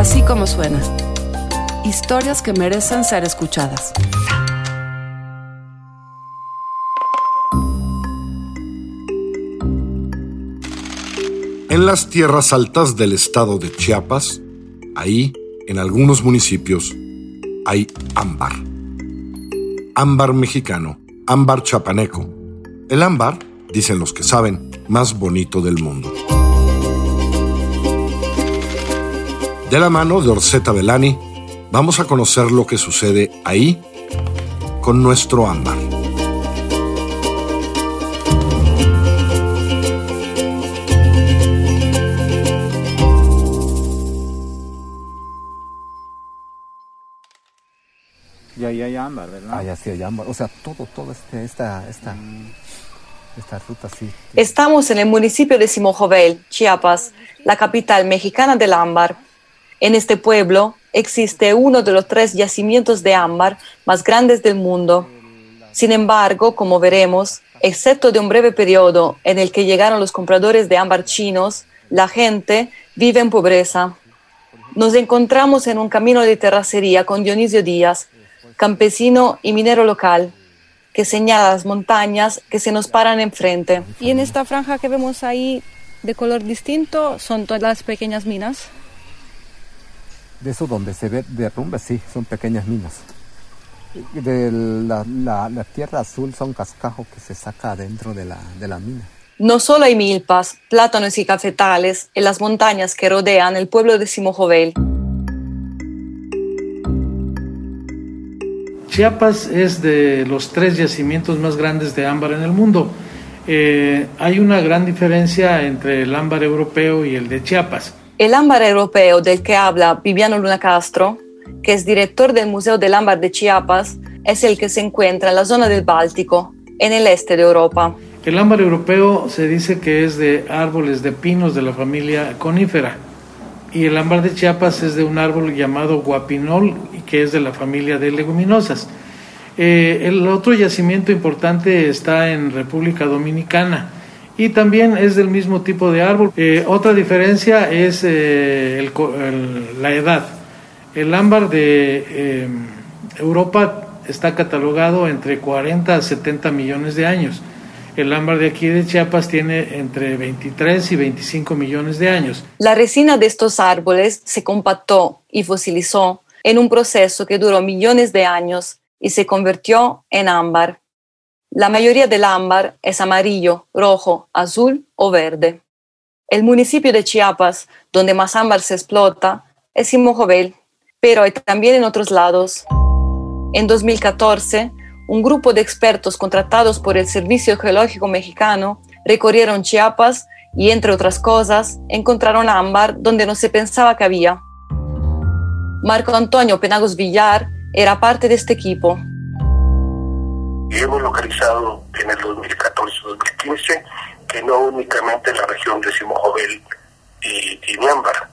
Así como suena. Historias que merecen ser escuchadas. En las tierras altas del estado de Chiapas, ahí, en algunos municipios, hay ámbar. Ámbar mexicano, ámbar chapaneco. El ámbar, dicen los que saben, más bonito del mundo. De la mano de Orseta Belani, vamos a conocer lo que sucede ahí con nuestro ámbar. Y ahí hay ámbar, ¿verdad? Allá sí hay ámbar. O sea, todo, todo este, esta, esta, esta ruta sí. Estamos en el municipio de Simojovel, Chiapas, la capital mexicana del ámbar. En este pueblo existe uno de los tres yacimientos de ámbar más grandes del mundo. Sin embargo, como veremos, excepto de un breve periodo en el que llegaron los compradores de ámbar chinos, la gente vive en pobreza. Nos encontramos en un camino de terracería con Dionisio Díaz, campesino y minero local, que señala las montañas que se nos paran enfrente. Y en esta franja que vemos ahí de color distinto son todas las pequeñas minas. De eso donde se ve derrumbe, sí, son pequeñas minas. De la, la- la tierra azul son cascajos que se saca dentro de la, de la mina. No solo hay milpas, plátanos y cafetales en las montañas que rodean el pueblo de Simojovel. Chiapas es de los tres yacimientos más grandes de ámbar en el mundo. Eh, hay una gran diferencia entre el ámbar europeo y el de Chiapas. El ámbar europeo del que habla Viviano Luna Castro, que es director del Museo del Ámbar de Chiapas, es el que se encuentra en la zona del Báltico, en el este de Europa. El ámbar europeo se dice que es de árboles de pinos de la familia conífera y el ámbar de Chiapas es de un árbol llamado guapinol que es de la familia de leguminosas. Eh, el otro yacimiento importante está en República Dominicana y también es del mismo tipo de árbol. Eh, otra diferencia es eh, la edad. El ámbar de eh, Europa está catalogado entre 40 a 70 millones de años. El ámbar de aquí de Chiapas tiene entre 23 y 25 millones de años. La resina de estos árboles se compactó y fosilizó en un proceso que duró millones de años y se convirtió en ámbar. La mayoría del ámbar es amarillo, rojo, azul o verde. El municipio de Chiapas, donde más ámbar se explota, es Simojovel, pero hay también en otros lados. En 2014, un grupo de expertos contratados por el Servicio Geológico Mexicano recorrieron Chiapas y, entre otras cosas, encontraron ámbar donde no se pensaba que había. Marco Antonio Penagos Villar era parte de este equipo. Y hemos localizado en el 2014-2015 que no únicamente en la región de Simojovel y, y Miámbar,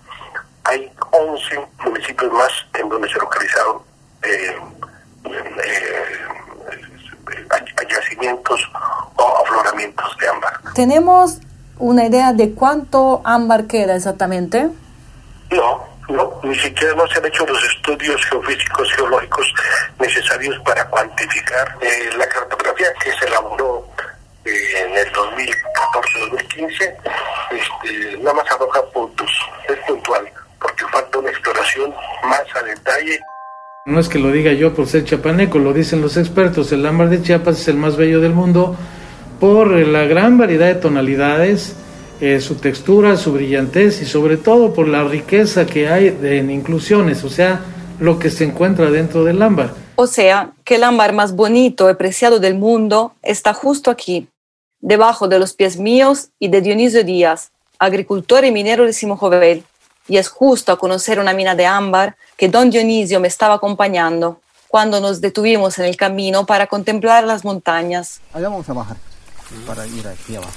hay 11 municipios más en donde se localizaron eh, eh, yacimientos o afloramientos de ámbar. ¿Tenemos una idea de cuánto ámbar queda exactamente? No, no, ni siquiera no se han hecho los estudios geofísicos, geológicos necesarios para cuantificar eh, la que se elaboró eh, en el 2014-2015, este, nada más arroja puntos, es puntual, porque falta una exploración más a detalle. No es que lo diga yo por ser chapaneco, lo dicen los expertos. El ámbar de Chiapas es el más bello del mundo por la gran variedad de tonalidades, eh, su textura, su brillantez y sobre todo por la riqueza que hay de- en inclusiones, o sea, lo que se encuentra dentro del ámbar. O sea, que el ámbar más bonito y preciado del mundo está justo aquí, debajo de los pies míos y de Dionisio Díaz, agricultor y minero de Simojovel. Y es justo a conocer una mina de ámbar que don Dionisio me estaba acompañando cuando nos detuvimos en el camino para contemplar las montañas. Allá vamos a bajar para ir aquí abajo.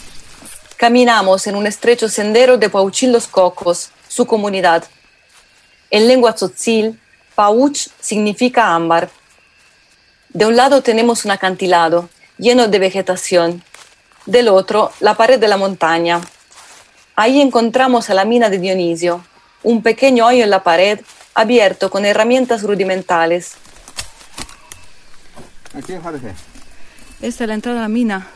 Caminamos en un estrecho sendero de Pauchil Los Cocos, su comunidad. En lengua tzotzil, Pauch significa ámbar. De un lado tenemos un acantilado lleno de vegetación, del otro la pared de la montaña. Ahí encontramos a la mina de Dionisio, un pequeño hoyo en la pared abierto con herramientas rudimentales. Aquí, Jorge. Esta es la entrada a la mina.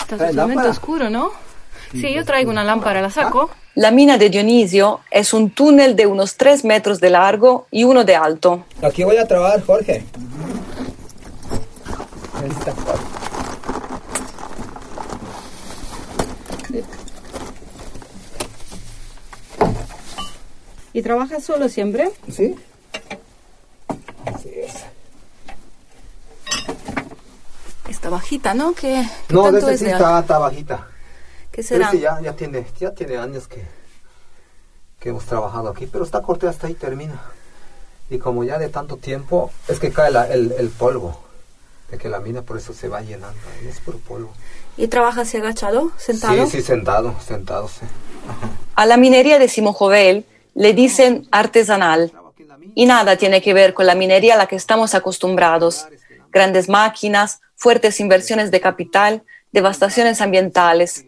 Está ¿Trae totalmente oscuro, ¿no? Sí, yo traigo una lámpara, la saco. La mina de Dionisio es un túnel de unos 3 metros de largo y uno de alto. Aquí voy a trabajar, Jorge. ¿Y trabajas solo siempre? ¿Sí? Así es. Está bajita, ¿no? ¿Qué, qué No, tanto desde es sí de- está, está bajita. ¿Qué Pero será? sí, ya, ya, tiene, ya tiene años que, que hemos trabajado aquí, pero está corta hasta ahí termina. Y como ya de tanto tiempo, es que cae la- el, el polvo, de que la mina por eso se va llenando, ahí es puro polvo. ¿Y trabajas así agachado, sentado? Sí, sí, sentado, sentado, sí. A la minería de Simojovel le dicen artesanal y nada tiene que ver con la minería a la que estamos acostumbrados. Grandes máquinas, fuertes inversiones de capital, devastaciones ambientales.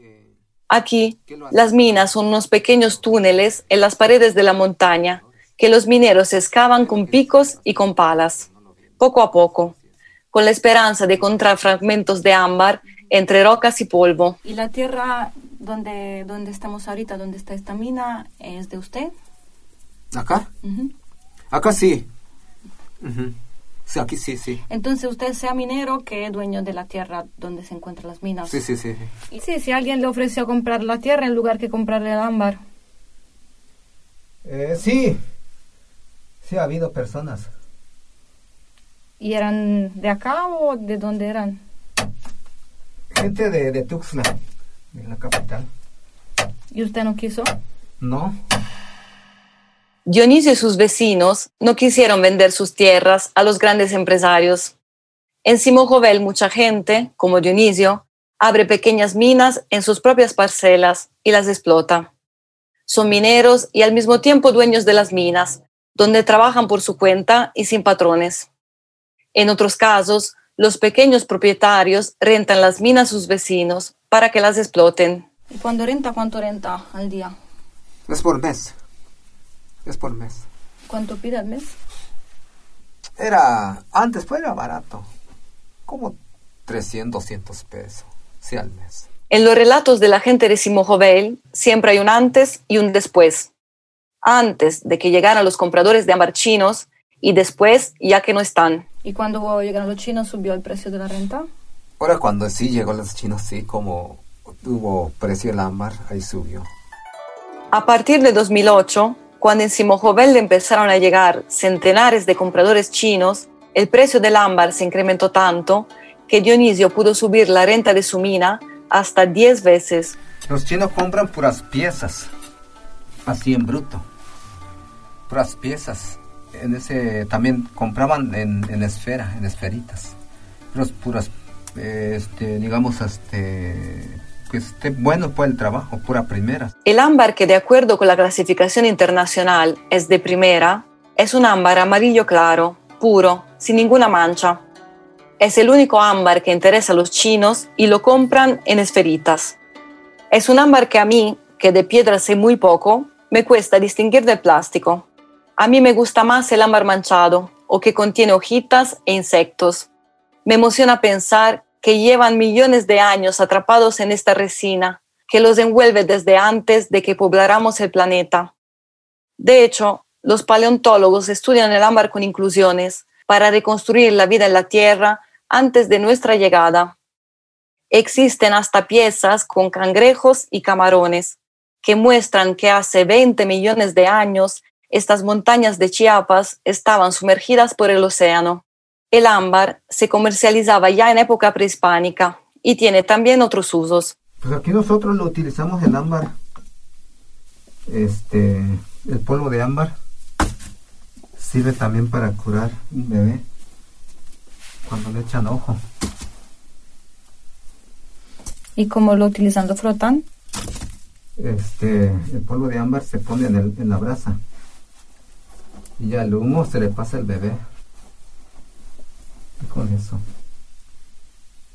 Aquí, las minas son unos pequeños túneles en las paredes de la montaña que los mineros excavan con picos y con palas, poco a poco, con la esperanza de encontrar fragmentos de ámbar entre rocas y polvo. ¿Y la tierra donde, donde estamos ahorita, donde está esta mina, es de usted? ¿Acá? Acá sí. Sí, aquí sí, sí. Entonces usted sea minero que es dueño de la tierra donde se encuentran las minas. Sí, sí, sí. Y sí, si alguien le ofreció comprar la tierra en lugar que comprarle el ámbar. Eh, sí. Sí, ha habido personas. ¿Y eran de acá o de dónde eran? Gente de, de Tuxtla, de la capital. ¿Y usted no quiso? No. Dionisio y sus vecinos no quisieron vender sus tierras a los grandes empresarios. En Simojovel mucha gente, como Dionisio, abre pequeñas minas en sus propias parcelas y las explota. Son mineros y al mismo tiempo dueños de las minas, donde trabajan por su cuenta y sin patrones. En otros casos, los pequeños propietarios rentan las minas a sus vecinos para que las exploten. ¿Y cuando renta, cuánto renta al día? Es por mes. Es por mes. ¿Cuánto pide al mes? Era, antes pues era barato. Como 300, 200 pesos. Sí, al mes. En los relatos de la gente de Simojovel siempre hay un antes y un después. Antes de que llegaran los compradores de ámbar chinos y después ya que no están. ¿Y cuando llegaron los chinos subió el precio de la renta? Ahora cuando sí llegó los chinos, sí, como tuvo precio el ámbar, ahí subió. A partir de 2008, cuando en Simojovel empezaron a llegar centenares de compradores chinos, el precio del ámbar se incrementó tanto que Dionisio pudo subir la renta de su mina hasta 10 veces. Los chinos compran puras piezas, así en bruto. Puras piezas. En ese también compraban en, en esfera, en esferitas. Puras, puras, este, digamos, este, que esté bueno por el trabajo, pura primera. El ámbar que de acuerdo con la clasificación internacional es de primera es un ámbar amarillo claro, puro, sin ninguna mancha. Es el único ámbar que interesa a los chinos y lo compran en esferitas. Es un ámbar que a mí, que de piedra sé muy poco, me cuesta distinguir del plástico. A mí me gusta más el ámbar manchado o que contiene hojitas e insectos. Me emociona pensar que llevan millones de años atrapados en esta resina, que los envuelve desde antes de que pobláramos el planeta. De hecho, los paleontólogos estudian el ámbar con inclusiones para reconstruir la vida en la Tierra antes de nuestra llegada. Existen hasta piezas con cangrejos y camarones que muestran que hace 20 millones de años estas montañas de Chiapas estaban sumergidas por el océano. El ámbar se comercializaba ya en época prehispánica y tiene también otros usos. Pues aquí nosotros lo utilizamos el ámbar, este, el polvo de ámbar sirve también para curar un bebé cuando le echan ojo. ¿Y cómo lo utilizan? ¿Lo frotan? Este, el polvo de ámbar se pone en, el- en la brasa y ya el humo se le pasa al bebé.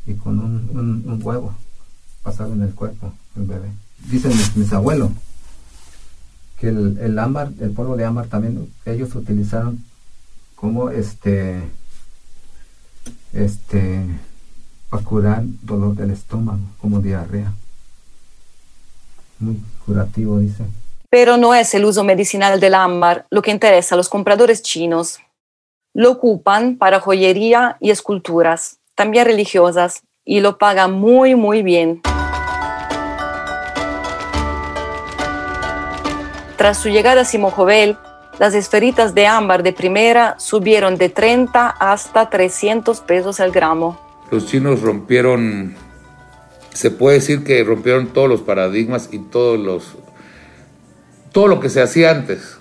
Y con un- un huevo. pasado en el cuerpo, el bebé. Dicen mis, mis abuelos que el, el ámbar, el polvo de ámbar también ellos utilizaron como este, este, para curar dolor del estómago, como diarrea. Muy curativo, dice. Pero no es el uso medicinal del ámbar lo que interesa a los compradores chinos. Lo ocupan para joyería y esculturas, también religiosas, y lo pagan muy, muy bien. Tras su llegada a Simojovel, las esferitas de ámbar de primera subieron de 30 hasta 300 pesos al gramo. Los chinos rompieron, se puede decir que rompieron todos los paradigmas y todos los, todo lo que se hacía antes.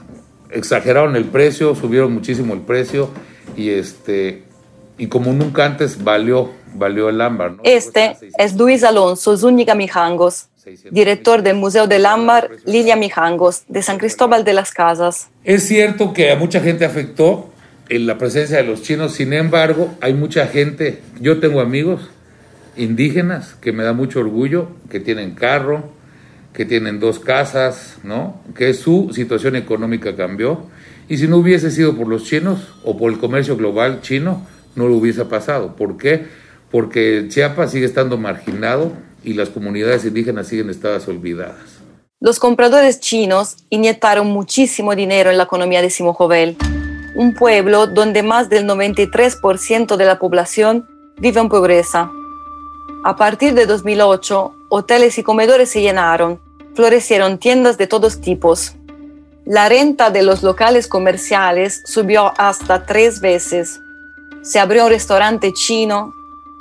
Exageraron el precio, subieron muchísimo el precio y este y como nunca antes valió, valió el ámbar. ¿no? Este es Luis Alonso Zúñiga Mijangos, director del Museo del Ámbar Lilia Mijangos de San Cristóbal de las Casas. Es cierto que a mucha gente afectó en la presencia de los chinos, sin embargo, hay mucha gente, yo tengo amigos indígenas que me da mucho orgullo, que tienen carro, que tienen dos casas, ¿no? Que su situación económica cambió. Y si no hubiese sido por los chinos o por el comercio global chino, no lo hubiese pasado. ¿Por qué? Porque Chiapas sigue estando marginado y las comunidades indígenas siguen estadas olvidadas. Los compradores chinos inyectaron muchísimo dinero en la economía de Simojovel, un pueblo donde más del 93% de la población vive en pobreza. A partir de 2008, hoteles y comedores se llenaron, florecieron tiendas de todos tipos. La renta de los locales comerciales subió hasta tres veces. Se abrió un restaurante chino,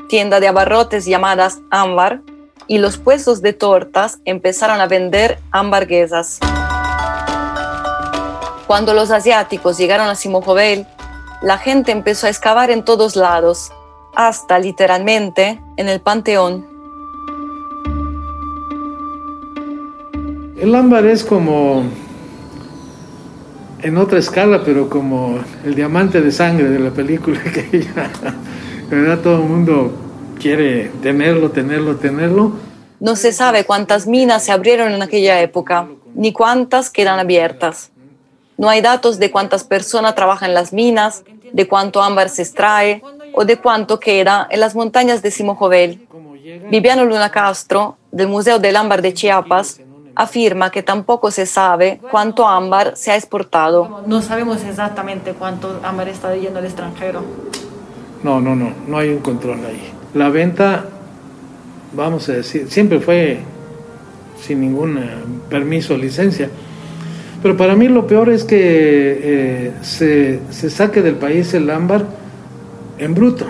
tienda de abarrotes llamadas Ámbar, y los puestos de tortas empezaron a vender hamburguesas. Cuando los asiáticos llegaron a Simojovel, la gente empezó a excavar en todos lados, hasta literalmente en el panteón. El ámbar es como en otra escala, pero como el diamante de sangre de la película que ya, ¿verdad? Todo el mundo quiere tenerlo, tenerlo, tenerlo. No se sabe cuántas minas se abrieron en aquella época, ni cuántas quedan abiertas. No hay datos de cuántas personas trabajan en las minas, de cuánto ámbar se extrae o de cuánto queda en las montañas de Simojovel. Viviano Luna Castro, del Museo del Ámbar de Chiapas, afirma que tampoco se sabe cuánto ámbar se ha exportado. No sabemos exactamente cuánto ámbar está yendo al extranjero. No, no, no, no hay un control ahí. La venta, vamos a decir, siempre fue sin ningún eh, permiso o licencia. Pero para mí lo peor es que eh, se, se saque del país el ámbar en bruto.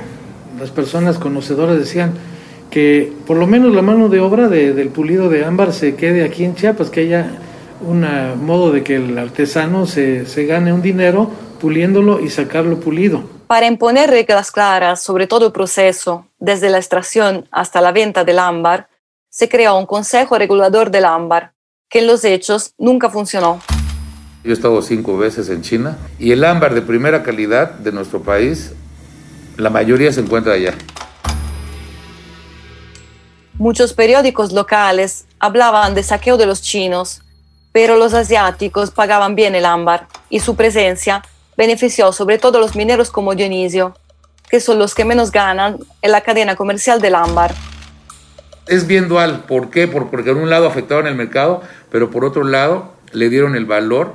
Las personas conocedoras decían que por lo menos la mano de obra de- del pulido de ámbar se quede aquí en Chiapas, que haya un modo de que el artesano se, se gane un dinero puliéndolo y sacarlo pulido. Para imponer reglas claras sobre todo el proceso, desde la extracción hasta la venta del ámbar, se creó un Consejo Regulador del Ámbar, que en los hechos nunca funcionó. Yo he estado cinco veces en China y el ámbar de primera calidad de nuestro país, la mayoría se encuentra allá. Muchos periódicos locales hablaban de saqueo de los chinos, pero los asiáticos pagaban bien el ámbar y su presencia benefició sobre todo a los mineros como Dionisio, que son los que menos ganan en la cadena comercial del ámbar. Es bien dual. ¿Por qué? Por- porque por un lado afectaron el mercado, pero por otro lado le dieron el valor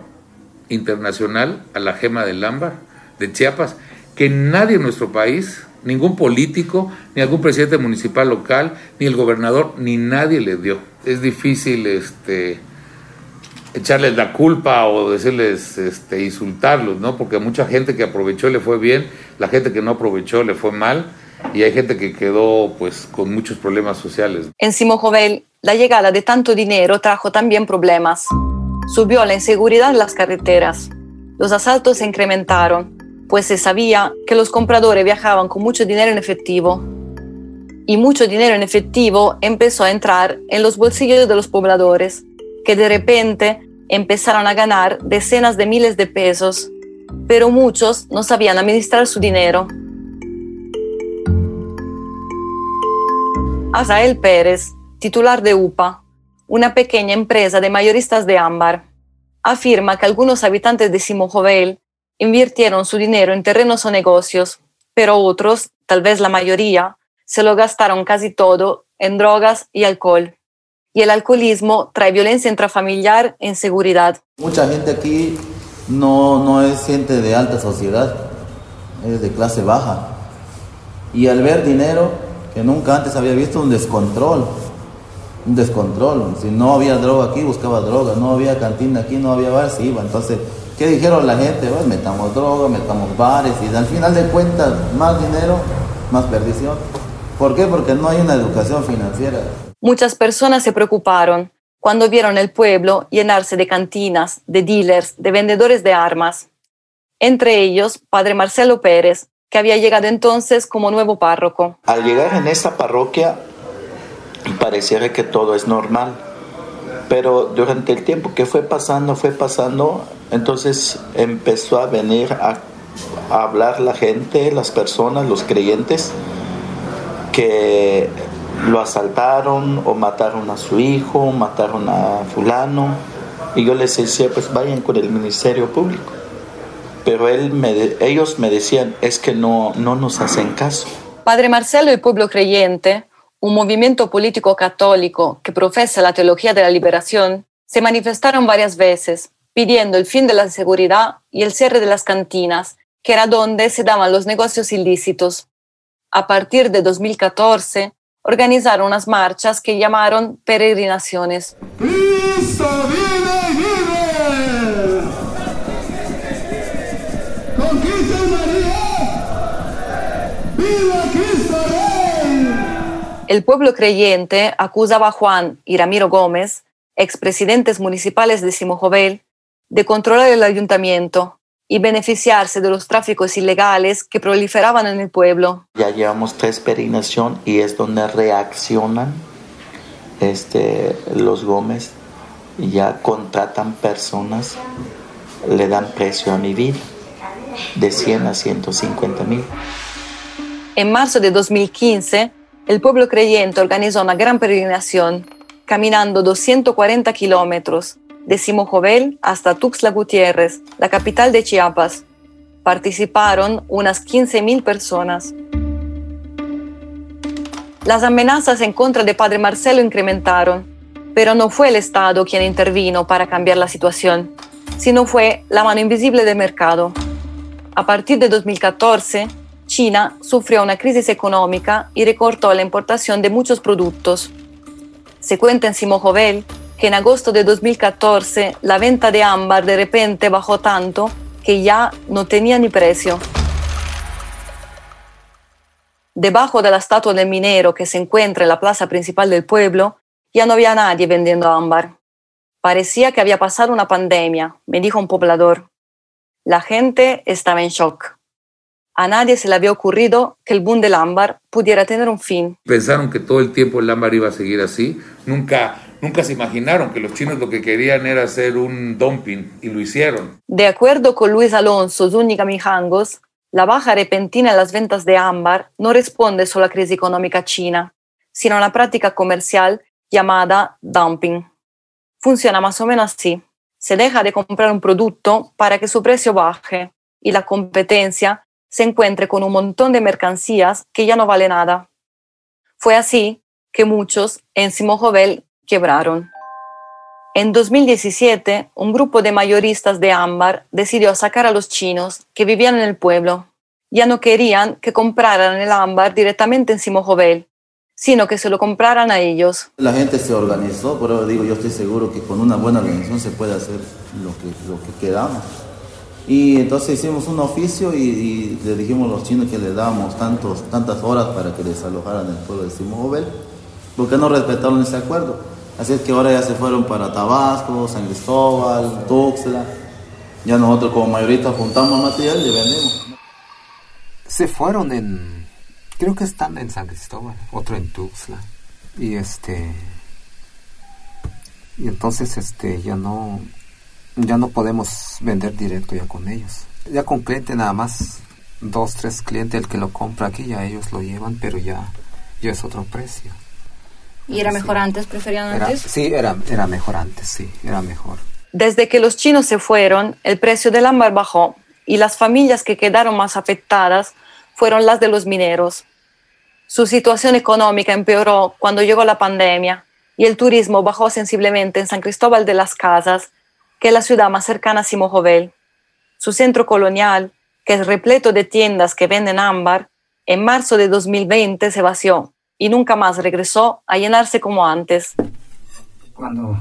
internacional a la gema del ámbar de Chiapas, que nadie en nuestro país, ningún político, ni algún presidente municipal local, ni el gobernador, ni nadie le dio. Es difícil este, echarles la culpa o decirles, este, insultarlos, ¿no? Porque mucha gente que aprovechó le fue bien, la gente que no aprovechó le fue mal, y hay gente que quedó pues con muchos problemas sociales. En Simojovel, la llegada de tanto dinero trajo también problemas. Subió la inseguridad en las carreteras. Los asaltos se incrementaron, pues se sabía que los compradores viajaban con mucho dinero en efectivo. Y mucho dinero en efectivo empezó a entrar en los bolsillos de los pobladores, que de repente empezaron a ganar decenas de miles de pesos, pero muchos no sabían administrar su dinero. Azael Pérez, titular de UPA, una pequeña empresa de mayoristas de ámbar. Afirma que algunos habitantes de Simojovel invirtieron su dinero en terrenos o negocios, pero otros, tal vez la mayoría, se lo gastaron casi todo en drogas y alcohol. Y el alcoholismo trae violencia intrafamiliar e inseguridad. Mucha gente aquí no, no es gente de alta sociedad, es de clase baja. Y al ver dinero que nunca antes había visto, un descontrol, un descontrol. Si no había droga aquí, buscaba droga, no había cantina aquí, no había bar, se iba. Entonces, ¿qué dijeron la gente? Pues metamos droga, metamos bares y al final de cuentas, más dinero, más perdición. ¿Por qué? Porque no hay una educación financiera. Muchas personas se preocuparon cuando vieron el pueblo llenarse de cantinas, de dealers, de vendedores de armas. Entre ellos, Padre Marcelo Pérez, que había llegado entonces como nuevo párroco. Al llegar en esta parroquia, pareciera que todo es normal, pero durante el tiempo que fue pasando, fue pasando, entonces empezó a venir a, a hablar la gente, las personas, los creyentes, que lo asaltaron o mataron a su hijo, mataron a fulano. Y yo les decía, pues vayan con el Ministerio Público. Pero él me, ellos me decían, es que no, no nos hacen caso. Padre Marcelo y Pueblo Creyente, un movimiento político católico que profesa la teología de la liberación, se manifestaron varias veces pidiendo el fin de la inseguridad y el cierre de las cantinas, que era donde se daban los negocios ilícitos. A partir de 2014, organizaron unas marchas que llamaron peregrinaciones. ¡Cristo vive, vive! El pueblo creyente acusaba a Juan y Ramiro Gómez, expresidentes municipales de Simojovel, de controlar el ayuntamiento y beneficiarse de los tráficos ilegales que proliferaban en el pueblo. Ya llevamos tres peregrinación y es donde reaccionan este, los Gómez, ya contratan personas, le dan precio a mi vida, de 100 a 150 mil. En marzo de 2015, el pueblo creyente organizó una gran peregrinación, caminando 240 kilómetros de Simojovel hasta Tuxtla Gutiérrez, la capital de Chiapas. Participaron unas 15.000 personas. Las amenazas en contra de Padre Marcelo incrementaron, pero no fue el Estado quien intervino para cambiar la situación, sino fue la mano invisible del mercado. A partir de 2014, China sufrió una crisis económica y recortó la importación de muchos productos. Se cuenta en Simojovel que en agosto de 2014 la venta de ámbar de repente bajó tanto que ya no tenía ni precio. Debajo de la estatua del minero que se encuentra en la plaza principal del pueblo, ya no había nadie vendiendo ámbar. Parecía que había pasado una pandemia, me dijo un poblador. La gente estaba en shock. A nadie se le había ocurrido que el boom del ámbar pudiera tener un fin. Pensaron que todo el tiempo el ámbar iba a seguir así. Nunca, nunca se imaginaron que los chinos lo que querían era hacer un dumping y lo hicieron. De acuerdo con Luis Alonso Zúñiga Mijangos, la baja repentina en las ventas de ámbar no responde solo a la crisis económica china, sino a una práctica comercial llamada dumping. Funciona más o menos así. Se deja de comprar un producto para que su precio baje y la competencia se encuentre con un montón de mercancías que ya no vale nada. Fue así que muchos en Simojovel quebraron. En 2017, un grupo de mayoristas de ámbar decidió sacar a los chinos que vivían en el pueblo. Ya no querían que compraran el ámbar directamente en Simojovel, sino que se lo compraran a ellos. La gente se organizó, pero digo, yo estoy seguro que con una buena organización se puede hacer lo que, lo que queramos. Y entonces hicimos un oficio y, y, le dijimos a los chinos que le dábamos tantos, tantas horas para que desalojaran el pueblo de Simojovel, porque no respetaron ese acuerdo. Así es que ahora ya se fueron para Tabasco, San Cristóbal, Tuxtla. Ya nosotros como mayoristas juntamos material y vendemos. Se fueron en, creo que están en San Cristóbal, otro en Tuxtla. Y este, y entonces este ya no, ya no podemos vender directo ya con ellos. Ya con cliente nada más, dos, tres clientes, el que lo compra aquí ya ellos lo llevan, pero ya, ya es otro precio. ¿Y era mejor antes? ¿Preferían Era- antes? sí, era, era mejor antes, sí, era mejor. Desde que los chinos se fueron, el precio del ámbar bajó y las familias que quedaron más afectadas fueron las de los mineros. Su situación económica empeoró cuando llegó la pandemia y el turismo bajó sensiblemente en San Cristóbal de las Casas, que es la ciudad más cercana a Simojovel. Su centro colonial, que es repleto de tiendas que venden ámbar, en marzo de 2020 se vació y nunca más regresó a llenarse como antes. Cuando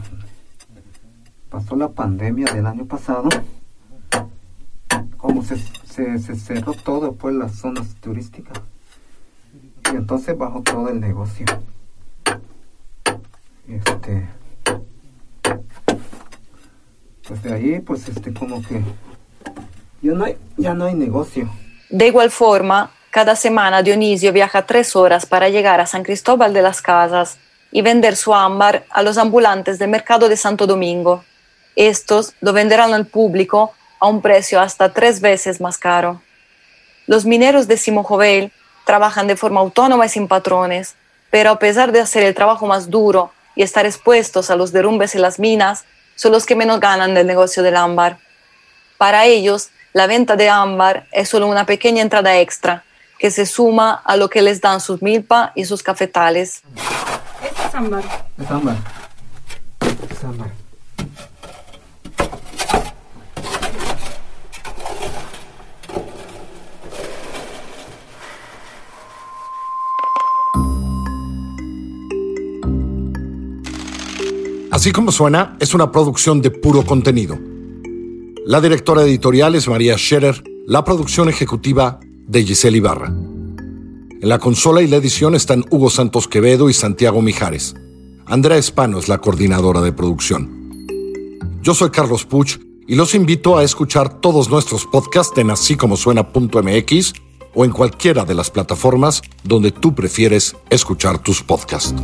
pasó la pandemia del año pasado, como se, se, se cerró todo pues las zonas turísticas y entonces bajó todo el negocio. Este, pues de ahí pues este como que ya no ya no hay negocio. De igual forma, cada semana Dionisio viaja tres horas para llegar a San Cristóbal de las Casas y vender su ámbar a los ambulantes del mercado de Santo Domingo. Estos lo venderán al público a un precio hasta tres veces más caro. Los mineros de Simojovel trabajan de forma autónoma y sin patrones, pero a pesar de hacer el trabajo más duro y estar expuestos a los derrumbes en las minas, son los que menos ganan del negocio del ámbar. Para ellos, la venta de ámbar es solo una pequeña entrada extra que se suma a lo que les dan sus milpa y sus cafetales. Este es ámbar. Es ámbar. Es ámbar. Así como suena, es una producción de puro contenido. La directora editorial es María Scherer, la producción ejecutiva de Giselle Ibarra. En la consola y la edición están Hugo Santos Quevedo y Santiago Mijares. Andrea Espano es la coordinadora de producción. Yo soy Carlos Puch y los invito a escuchar todos nuestros podcasts en así suena.mx o en cualquiera de las plataformas donde tú prefieres escuchar tus podcasts.